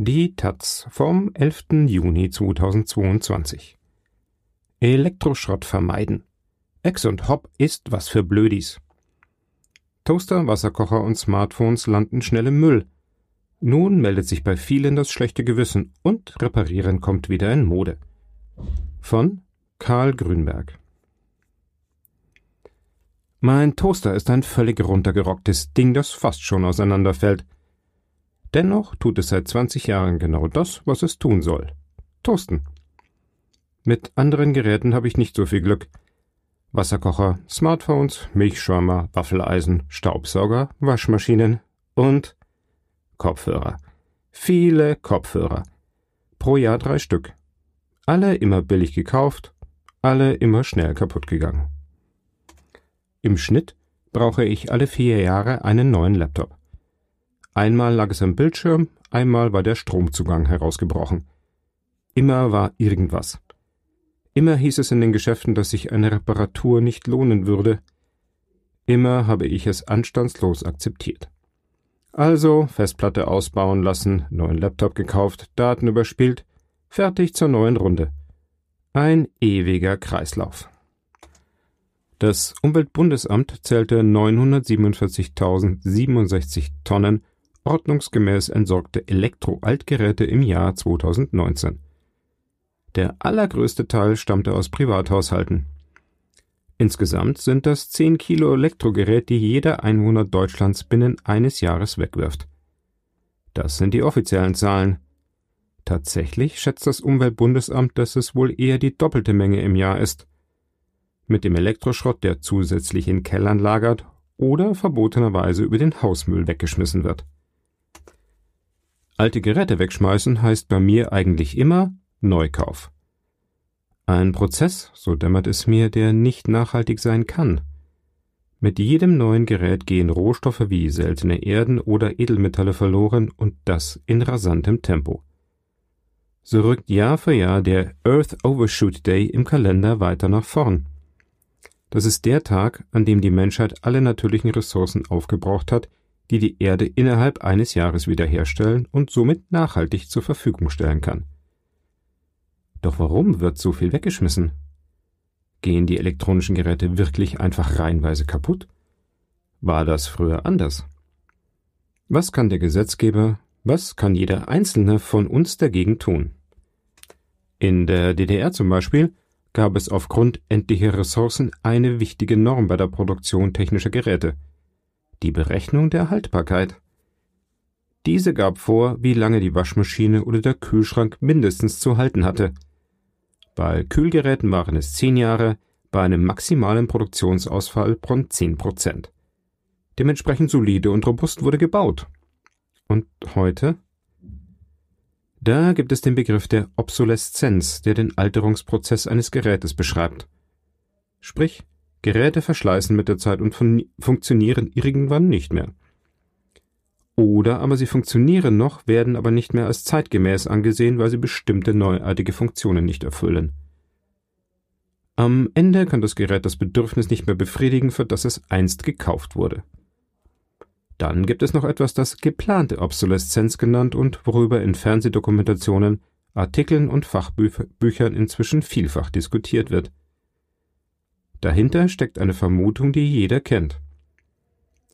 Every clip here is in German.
Die Taz vom 11. Juni 2022 Elektroschrott vermeiden. Ex und Hop ist was für Blödis. Toaster, Wasserkocher und Smartphones landen schnell im Müll. Nun meldet sich bei vielen das schlechte Gewissen und Reparieren kommt wieder in Mode. Von Karl Grünberg Mein Toaster ist ein völlig runtergerocktes Ding, das fast schon auseinanderfällt. Dennoch tut es seit 20 Jahren genau das, was es tun soll. Toasten. Mit anderen Geräten habe ich nicht so viel Glück. Wasserkocher, Smartphones, Milchschäumer, Waffeleisen, Staubsauger, Waschmaschinen und Kopfhörer. Viele Kopfhörer. Pro Jahr drei Stück. Alle immer billig gekauft, alle immer schnell kaputt gegangen. Im Schnitt brauche ich alle vier Jahre einen neuen Laptop. Einmal lag es am Bildschirm, einmal war der Stromzugang herausgebrochen. Immer war irgendwas. Immer hieß es in den Geschäften, dass sich eine Reparatur nicht lohnen würde. Immer habe ich es anstandslos akzeptiert. Also Festplatte ausbauen lassen, neuen Laptop gekauft, Daten überspielt, fertig zur neuen Runde. Ein ewiger Kreislauf. Das Umweltbundesamt zählte 947.067 Tonnen ordnungsgemäß entsorgte Elektro-Altgeräte im Jahr 2019. Der allergrößte Teil stammte aus Privathaushalten. Insgesamt sind das 10 Kilo Elektrogerät, die jeder Einwohner Deutschlands binnen eines Jahres wegwirft. Das sind die offiziellen Zahlen. Tatsächlich schätzt das Umweltbundesamt, dass es wohl eher die doppelte Menge im Jahr ist. Mit dem Elektroschrott, der zusätzlich in Kellern lagert oder verbotenerweise über den Hausmüll weggeschmissen wird. Alte Geräte wegschmeißen heißt bei mir eigentlich immer Neukauf. Ein Prozess, so dämmert es mir, der nicht nachhaltig sein kann. Mit jedem neuen Gerät gehen Rohstoffe wie seltene Erden oder Edelmetalle verloren und das in rasantem Tempo. So rückt Jahr für Jahr der Earth Overshoot Day im Kalender weiter nach vorn. Das ist der Tag, an dem die Menschheit alle natürlichen Ressourcen aufgebraucht hat, die die Erde innerhalb eines Jahres wiederherstellen und somit nachhaltig zur Verfügung stellen kann. Doch warum wird so viel weggeschmissen? Gehen die elektronischen Geräte wirklich einfach reihenweise kaputt? War das früher anders? Was kann der Gesetzgeber, was kann jeder Einzelne von uns dagegen tun? In der DDR zum Beispiel gab es aufgrund endlicher Ressourcen eine wichtige Norm bei der Produktion technischer Geräte – die Berechnung der Haltbarkeit. Diese gab vor, wie lange die Waschmaschine oder der Kühlschrank mindestens zu halten hatte. Bei Kühlgeräten waren es zehn Jahre, bei einem maximalen Produktionsausfall von zehn Prozent. Dementsprechend solide und robust wurde gebaut. Und heute? Da gibt es den Begriff der Obsoleszenz, der den Alterungsprozess eines Gerätes beschreibt. Sprich, Geräte verschleißen mit der Zeit und fun funktionieren irgendwann nicht mehr. Oder aber sie funktionieren noch, werden aber nicht mehr als zeitgemäß angesehen, weil sie bestimmte neuartige Funktionen nicht erfüllen. Am Ende kann das Gerät das Bedürfnis nicht mehr befriedigen, für das es einst gekauft wurde. Dann gibt es noch etwas, das geplante Obsoleszenz genannt und worüber in Fernsehdokumentationen, Artikeln und Fachbüchern inzwischen vielfach diskutiert wird. Dahinter steckt eine Vermutung, die jeder kennt.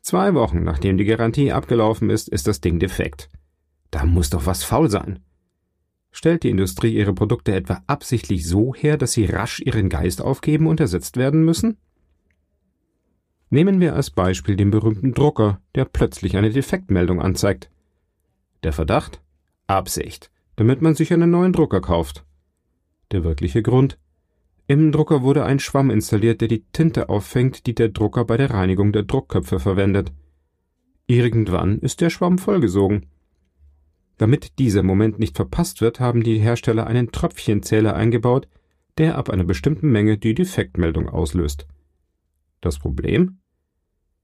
Zwei Wochen nachdem die Garantie abgelaufen ist, ist das Ding defekt. Da muss doch was faul sein. Stellt die Industrie ihre Produkte etwa absichtlich so her, dass sie rasch ihren Geist aufgeben und ersetzt werden müssen? Nehmen wir als Beispiel den berühmten Drucker, der plötzlich eine Defektmeldung anzeigt. Der Verdacht? Absicht, damit man sich einen neuen Drucker kauft. Der wirkliche Grund? Im Drucker wurde ein Schwamm installiert, der die Tinte auffängt, die der Drucker bei der Reinigung der Druckköpfe verwendet. Irgendwann ist der Schwamm vollgesogen. Damit dieser Moment nicht verpasst wird, haben die Hersteller einen Tröpfchenzähler eingebaut, der ab einer bestimmten Menge die Defektmeldung auslöst. Das Problem?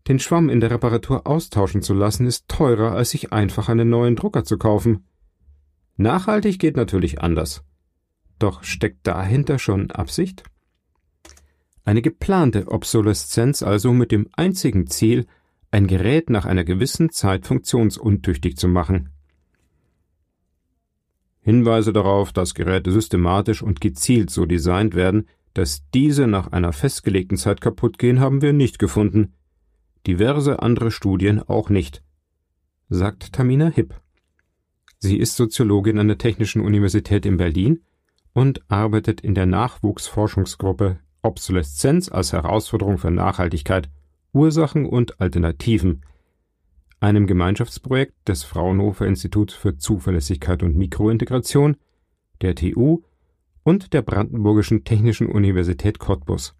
Den Schwamm in der Reparatur austauschen zu lassen, ist teurer, als sich einfach einen neuen Drucker zu kaufen. Nachhaltig geht natürlich anders. Doch steckt dahinter schon Absicht? Eine geplante Obsoleszenz also mit dem einzigen Ziel, ein Gerät nach einer gewissen Zeit funktionsuntüchtig zu machen. Hinweise darauf, dass Geräte systematisch und gezielt so designt werden, dass diese nach einer festgelegten Zeit kaputt gehen, haben wir nicht gefunden. Diverse andere Studien auch nicht, sagt Tamina Hipp. Sie ist Soziologin an der Technischen Universität in Berlin und arbeitet in der Nachwuchsforschungsgruppe Obsoleszenz als Herausforderung für Nachhaltigkeit, Ursachen und Alternativen, einem Gemeinschaftsprojekt des Fraunhofer Instituts für Zuverlässigkeit und Mikrointegration, der TU und der Brandenburgischen Technischen Universität Cottbus.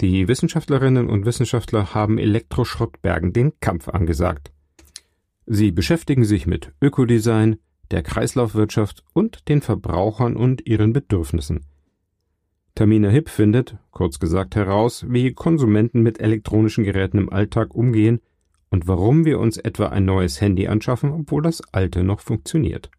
Die Wissenschaftlerinnen und Wissenschaftler haben Elektroschrottbergen den Kampf angesagt. Sie beschäftigen sich mit Ökodesign, der Kreislaufwirtschaft und den Verbrauchern und ihren Bedürfnissen. Tamina Hipp findet, kurz gesagt, heraus, wie Konsumenten mit elektronischen Geräten im Alltag umgehen und warum wir uns etwa ein neues Handy anschaffen, obwohl das alte noch funktioniert.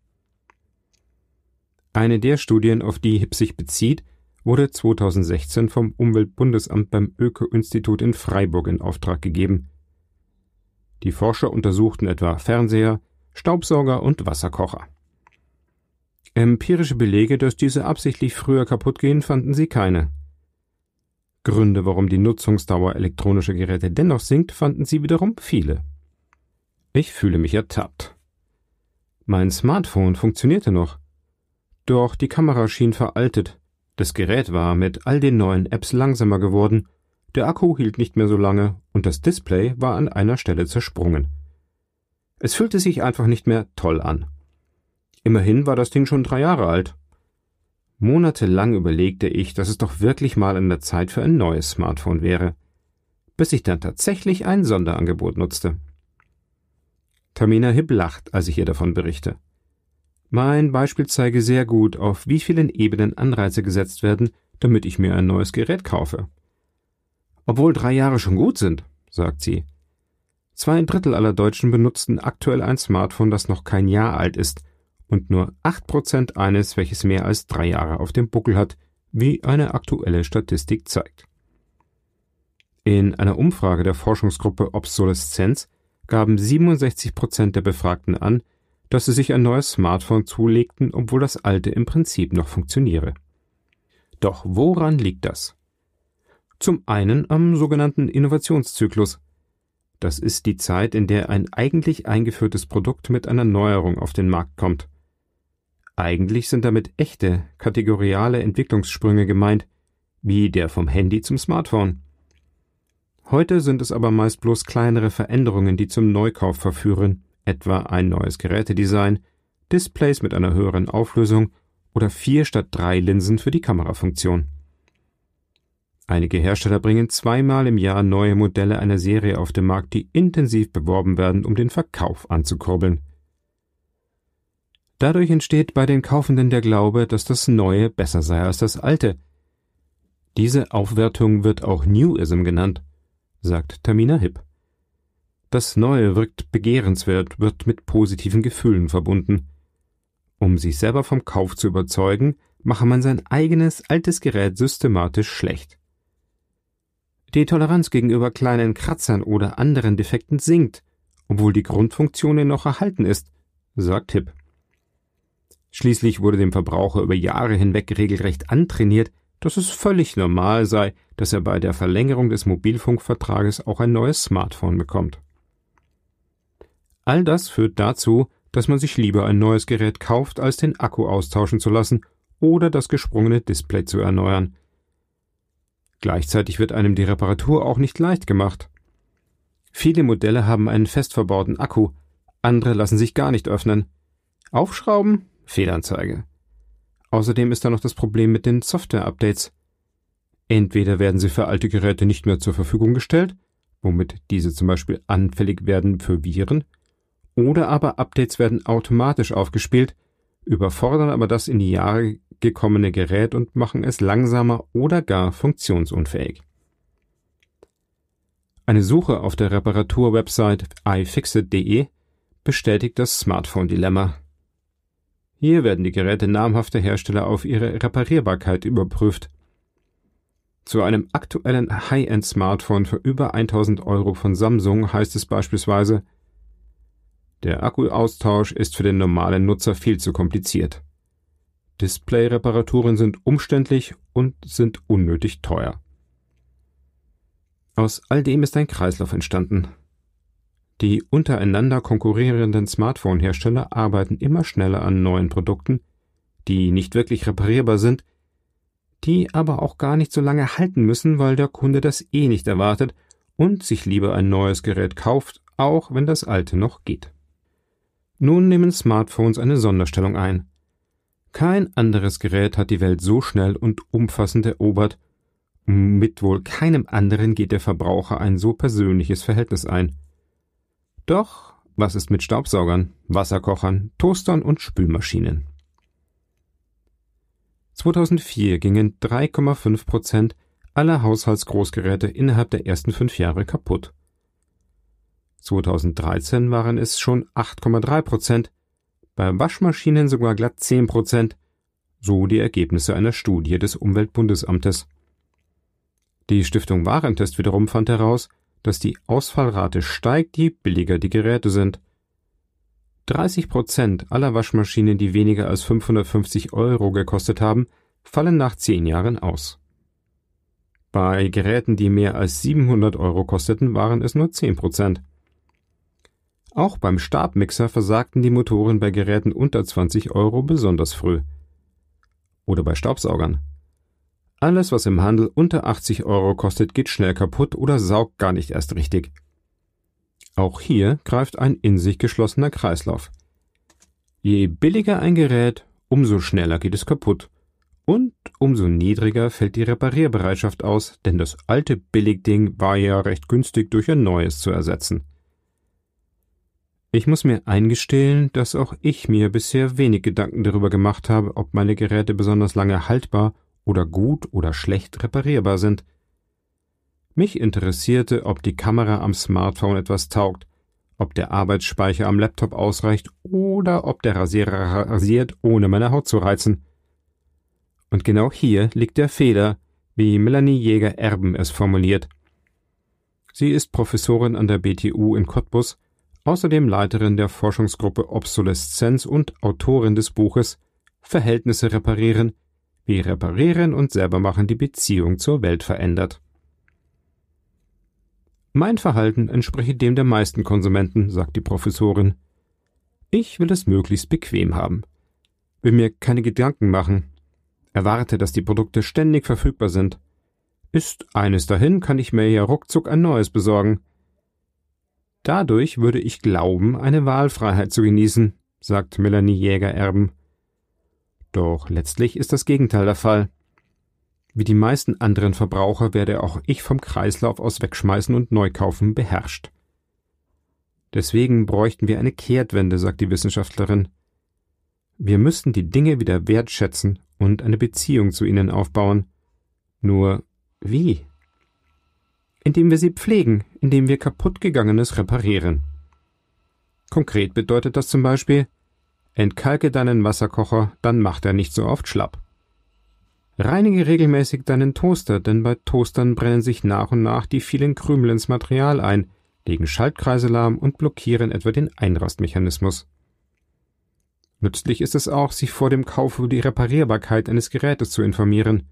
Eine der Studien, auf die Hipp sich bezieht, wurde 2016 vom Umweltbundesamt beim Öko-Institut in Freiburg in Auftrag gegeben. Die Forscher untersuchten etwa Fernseher, Staubsauger und Wasserkocher. Empirische Belege, dass diese absichtlich früher kaputt gehen, fanden sie keine. Gründe, warum die Nutzungsdauer elektronischer Geräte dennoch sinkt, fanden sie wiederum viele. Ich fühle mich ertappt. Mein Smartphone funktionierte noch. Doch die Kamera schien veraltet. Das Gerät war mit all den neuen Apps langsamer geworden, der Akku hielt nicht mehr so lange und das Display war an einer Stelle zersprungen. Es fühlte sich einfach nicht mehr toll an. Immerhin war das Ding schon drei Jahre alt. Monatelang überlegte ich, dass es doch wirklich mal an der Zeit für ein neues Smartphone wäre, bis ich dann tatsächlich ein Sonderangebot nutzte. Tamina Hibb lacht, als ich ihr davon berichte. Mein Beispiel zeige sehr gut, auf wie vielen Ebenen Anreize gesetzt werden, damit ich mir ein neues Gerät kaufe. Obwohl drei Jahre schon gut sind, sagt sie. Zwei Drittel aller Deutschen benutzten aktuell ein Smartphone, das noch kein Jahr alt ist und nur 8% eines, welches mehr als drei Jahre auf dem Buckel hat, wie eine aktuelle Statistik zeigt. In einer Umfrage der Forschungsgruppe Obsoleszenz gaben 67% der Befragten an, dass sie sich ein neues Smartphone zulegten, obwohl das alte im Prinzip noch funktioniere. Doch woran liegt das? Zum einen am sogenannten Innovationszyklus. Das ist die Zeit, in der ein eigentlich eingeführtes Produkt mit einer Neuerung auf den Markt kommt. Eigentlich sind damit echte, kategoriale Entwicklungssprünge gemeint, wie der vom Handy zum Smartphone. Heute sind es aber meist bloß kleinere Veränderungen, die zum Neukauf verführen, etwa ein neues Gerätedesign, Displays mit einer höheren Auflösung oder vier statt drei Linsen für die Kamerafunktion. Einige Hersteller bringen zweimal im Jahr neue Modelle einer Serie auf den Markt, die intensiv beworben werden, um den Verkauf anzukurbeln. Dadurch entsteht bei den Kaufenden der Glaube, dass das Neue besser sei als das Alte. Diese Aufwertung wird auch Newism genannt, sagt Tamina Hipp. Das Neue wirkt begehrenswert, wird mit positiven Gefühlen verbunden. Um sich selber vom Kauf zu überzeugen, mache man sein eigenes altes Gerät systematisch schlecht. Die Toleranz gegenüber kleinen Kratzern oder anderen Defekten sinkt, obwohl die Grundfunktion noch erhalten ist, sagt Hipp. Schließlich wurde dem Verbraucher über Jahre hinweg regelrecht antrainiert, dass es völlig normal sei, dass er bei der Verlängerung des Mobilfunkvertrages auch ein neues Smartphone bekommt. All das führt dazu, dass man sich lieber ein neues Gerät kauft, als den Akku austauschen zu lassen oder das gesprungene Display zu erneuern. Gleichzeitig wird einem die Reparatur auch nicht leicht gemacht. Viele Modelle haben einen fest verbauten Akku, andere lassen sich gar nicht öffnen. Aufschrauben Fehlanzeige. Außerdem ist da noch das Problem mit den Software-Updates. Entweder werden sie für alte Geräte nicht mehr zur Verfügung gestellt, womit diese zum Beispiel anfällig werden für Viren, oder aber Updates werden automatisch aufgespielt, überfordern aber das in die Jahre gekommene Gerät und machen es langsamer oder gar funktionsunfähig. Eine Suche auf der Reparatur-Website iFixit.de bestätigt das Smartphone-Dilemma. Hier werden die Geräte namhafter Hersteller auf ihre Reparierbarkeit überprüft. Zu einem aktuellen High-End-Smartphone für über 1000 Euro von Samsung heißt es beispielsweise, Der Akkuaustausch ist für den normalen Nutzer viel zu kompliziert. Display-Reparaturen sind umständlich und sind unnötig teuer. Aus all dem ist ein Kreislauf entstanden. Die untereinander konkurrierenden Smartphone-Hersteller arbeiten immer schneller an neuen Produkten, die nicht wirklich reparierbar sind, die aber auch gar nicht so lange halten müssen, weil der Kunde das eh nicht erwartet und sich lieber ein neues Gerät kauft, auch wenn das alte noch geht. Nun nehmen Smartphones eine Sonderstellung ein. Kein anderes Gerät hat die Welt so schnell und umfassend erobert, mit wohl keinem anderen geht der Verbraucher ein so persönliches Verhältnis ein. Doch was ist mit Staubsaugern, Wasserkochern, Toastern und Spülmaschinen? 2004 gingen 3,5 Prozent aller Haushaltsgroßgeräte innerhalb der ersten fünf Jahre kaputt. 2013 waren es schon 8,3 Prozent, bei Waschmaschinen sogar glatt 10 Prozent, so die Ergebnisse einer Studie des Umweltbundesamtes. Die Stiftung Warentest wiederum fand heraus, dass die Ausfallrate steigt, je billiger die Geräte sind. 30 Prozent aller Waschmaschinen, die weniger als 550 Euro gekostet haben, fallen nach zehn Jahren aus. Bei Geräten, die mehr als 700 Euro kosteten, waren es nur 10 Prozent. Auch beim Stabmixer versagten die Motoren bei Geräten unter 20 Euro besonders früh. Oder bei Staubsaugern. Alles, was im Handel unter 80 Euro kostet, geht schnell kaputt oder saugt gar nicht erst richtig. Auch hier greift ein in sich geschlossener Kreislauf. Je billiger ein Gerät, umso schneller geht es kaputt. Und umso niedriger fällt die Reparierbereitschaft aus, denn das alte Billigding war ja recht günstig durch ein neues zu ersetzen. Ich muss mir eingestehen, dass auch ich mir bisher wenig Gedanken darüber gemacht habe, ob meine Geräte besonders lange haltbar oder gut oder schlecht reparierbar sind. Mich interessierte, ob die Kamera am Smartphone etwas taugt, ob der Arbeitsspeicher am Laptop ausreicht oder ob der Rasierer rasiert, ohne meine Haut zu reizen. Und genau hier liegt der Fehler, wie Melanie Jäger-Erben es formuliert. Sie ist Professorin an der BTU in Cottbus, außerdem Leiterin der Forschungsgruppe Obsoleszenz und Autorin des Buches Verhältnisse reparieren, wie Reparieren und Selbermachen die Beziehung zur Welt verändert. Mein Verhalten entspreche dem der meisten Konsumenten, sagt die Professorin. Ich will es möglichst bequem haben. Will mir keine Gedanken machen. Erwarte, dass die Produkte ständig verfügbar sind. Ist eines dahin, kann ich mir ja ruckzuck ein neues besorgen. Dadurch würde ich glauben, eine Wahlfreiheit zu genießen, sagt Melanie Jäger-Erben. Doch letztlich ist das Gegenteil der Fall. Wie die meisten anderen Verbraucher werde auch ich vom Kreislauf aus Wegschmeißen und Neukaufen beherrscht. Deswegen bräuchten wir eine Kehrtwende, sagt die Wissenschaftlerin. Wir müssten die Dinge wieder wertschätzen und eine Beziehung zu ihnen aufbauen. Nur wie? Indem wir sie pflegen, indem wir kaputtgegangenes reparieren. Konkret bedeutet das zum Beispiel, Entkalke deinen Wasserkocher, dann macht er nicht so oft schlapp. Reinige regelmäßig deinen Toaster, denn bei Toastern brennen sich nach und nach die vielen Krümel ins Material ein, legen Schaltkreise lahm und blockieren etwa den Einrastmechanismus. Nützlich ist es auch, sich vor dem Kauf über die Reparierbarkeit eines Gerätes zu informieren.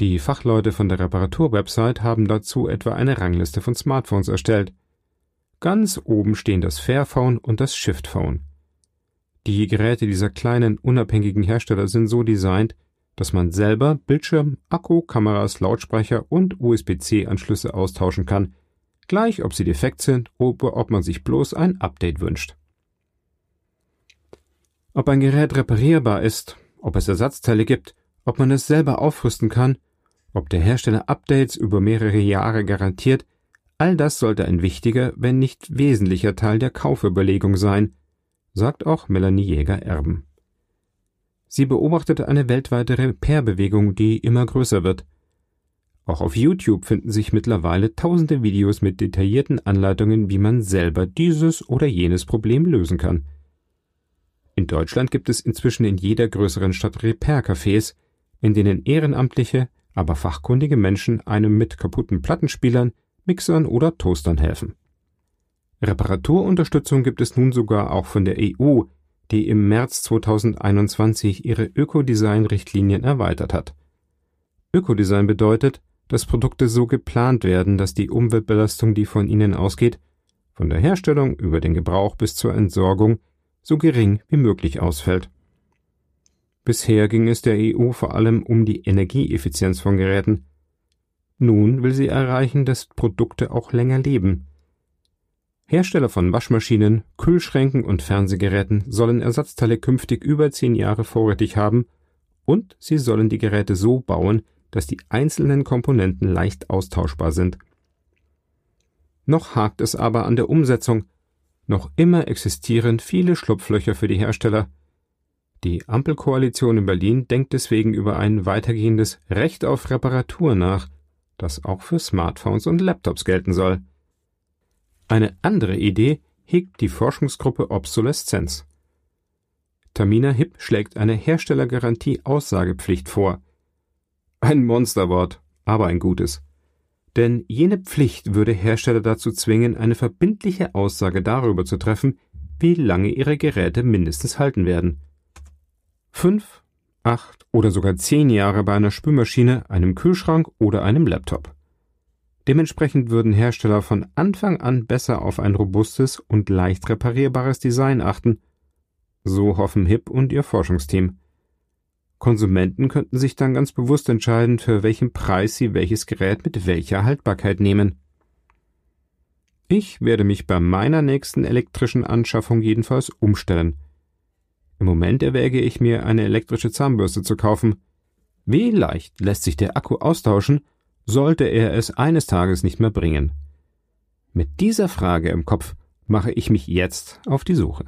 Die Fachleute von der Reparaturwebsite haben dazu etwa eine Rangliste von Smartphones erstellt. Ganz oben stehen das Fairphone und das Shiftphone. Die Geräte dieser kleinen, unabhängigen Hersteller sind so designt, dass man selber Bildschirm, Akku, Kameras, Lautsprecher und USB-C-Anschlüsse austauschen kann, gleich ob sie defekt sind oder ob man sich bloß ein Update wünscht. Ob ein Gerät reparierbar ist, ob es Ersatzteile gibt, ob man es selber aufrüsten kann, ob der Hersteller Updates über mehrere Jahre garantiert, all das sollte ein wichtiger, wenn nicht wesentlicher Teil der Kaufüberlegung sein, sagt auch Melanie Jäger-Erben. Sie beobachtete eine weltweite Repair-Bewegung, die immer größer wird. Auch auf YouTube finden sich mittlerweile tausende Videos mit detaillierten Anleitungen, wie man selber dieses oder jenes Problem lösen kann. In Deutschland gibt es inzwischen in jeder größeren Stadt Repair-Cafés, in denen ehrenamtliche, aber fachkundige Menschen einem mit kaputten Plattenspielern, Mixern oder Toastern helfen. Reparaturunterstützung gibt es nun sogar auch von der EU, die im März 2021 ihre Ökodesign-Richtlinien erweitert hat. Ökodesign bedeutet, dass Produkte so geplant werden, dass die Umweltbelastung, die von ihnen ausgeht, von der Herstellung über den Gebrauch bis zur Entsorgung so gering wie möglich ausfällt. Bisher ging es der EU vor allem um die Energieeffizienz von Geräten. Nun will sie erreichen, dass Produkte auch länger leben. Hersteller von Waschmaschinen, Kühlschränken und Fernsehgeräten sollen Ersatzteile künftig über zehn Jahre vorrätig haben und sie sollen die Geräte so bauen, dass die einzelnen Komponenten leicht austauschbar sind. Noch hakt es aber an der Umsetzung. Noch immer existieren viele Schlupflöcher für die Hersteller. Die Ampelkoalition in Berlin denkt deswegen über ein weitergehendes Recht auf Reparatur nach, das auch für Smartphones und Laptops gelten soll. Eine andere Idee hegt die Forschungsgruppe Obsoleszenz. Tamina Hipp schlägt eine Herstellergarantie-Aussagepflicht vor. Ein Monsterwort, aber ein gutes. Denn jene Pflicht würde Hersteller dazu zwingen, eine verbindliche Aussage darüber zu treffen, wie lange ihre Geräte mindestens halten werden. Fünf, acht oder sogar zehn Jahre bei einer Spülmaschine, einem Kühlschrank oder einem Laptop. Dementsprechend würden Hersteller von Anfang an besser auf ein robustes und leicht reparierbares Design achten. So hoffen Hip und ihr Forschungsteam. Konsumenten könnten sich dann ganz bewusst entscheiden, für welchen Preis sie welches Gerät mit welcher Haltbarkeit nehmen. Ich werde mich bei meiner nächsten elektrischen Anschaffung jedenfalls umstellen. Im Moment erwäge ich mir, eine elektrische Zahnbürste zu kaufen. Wie leicht lässt sich der Akku austauschen, sollte er es eines Tages nicht mehr bringen? Mit dieser Frage im Kopf mache ich mich jetzt auf die Suche.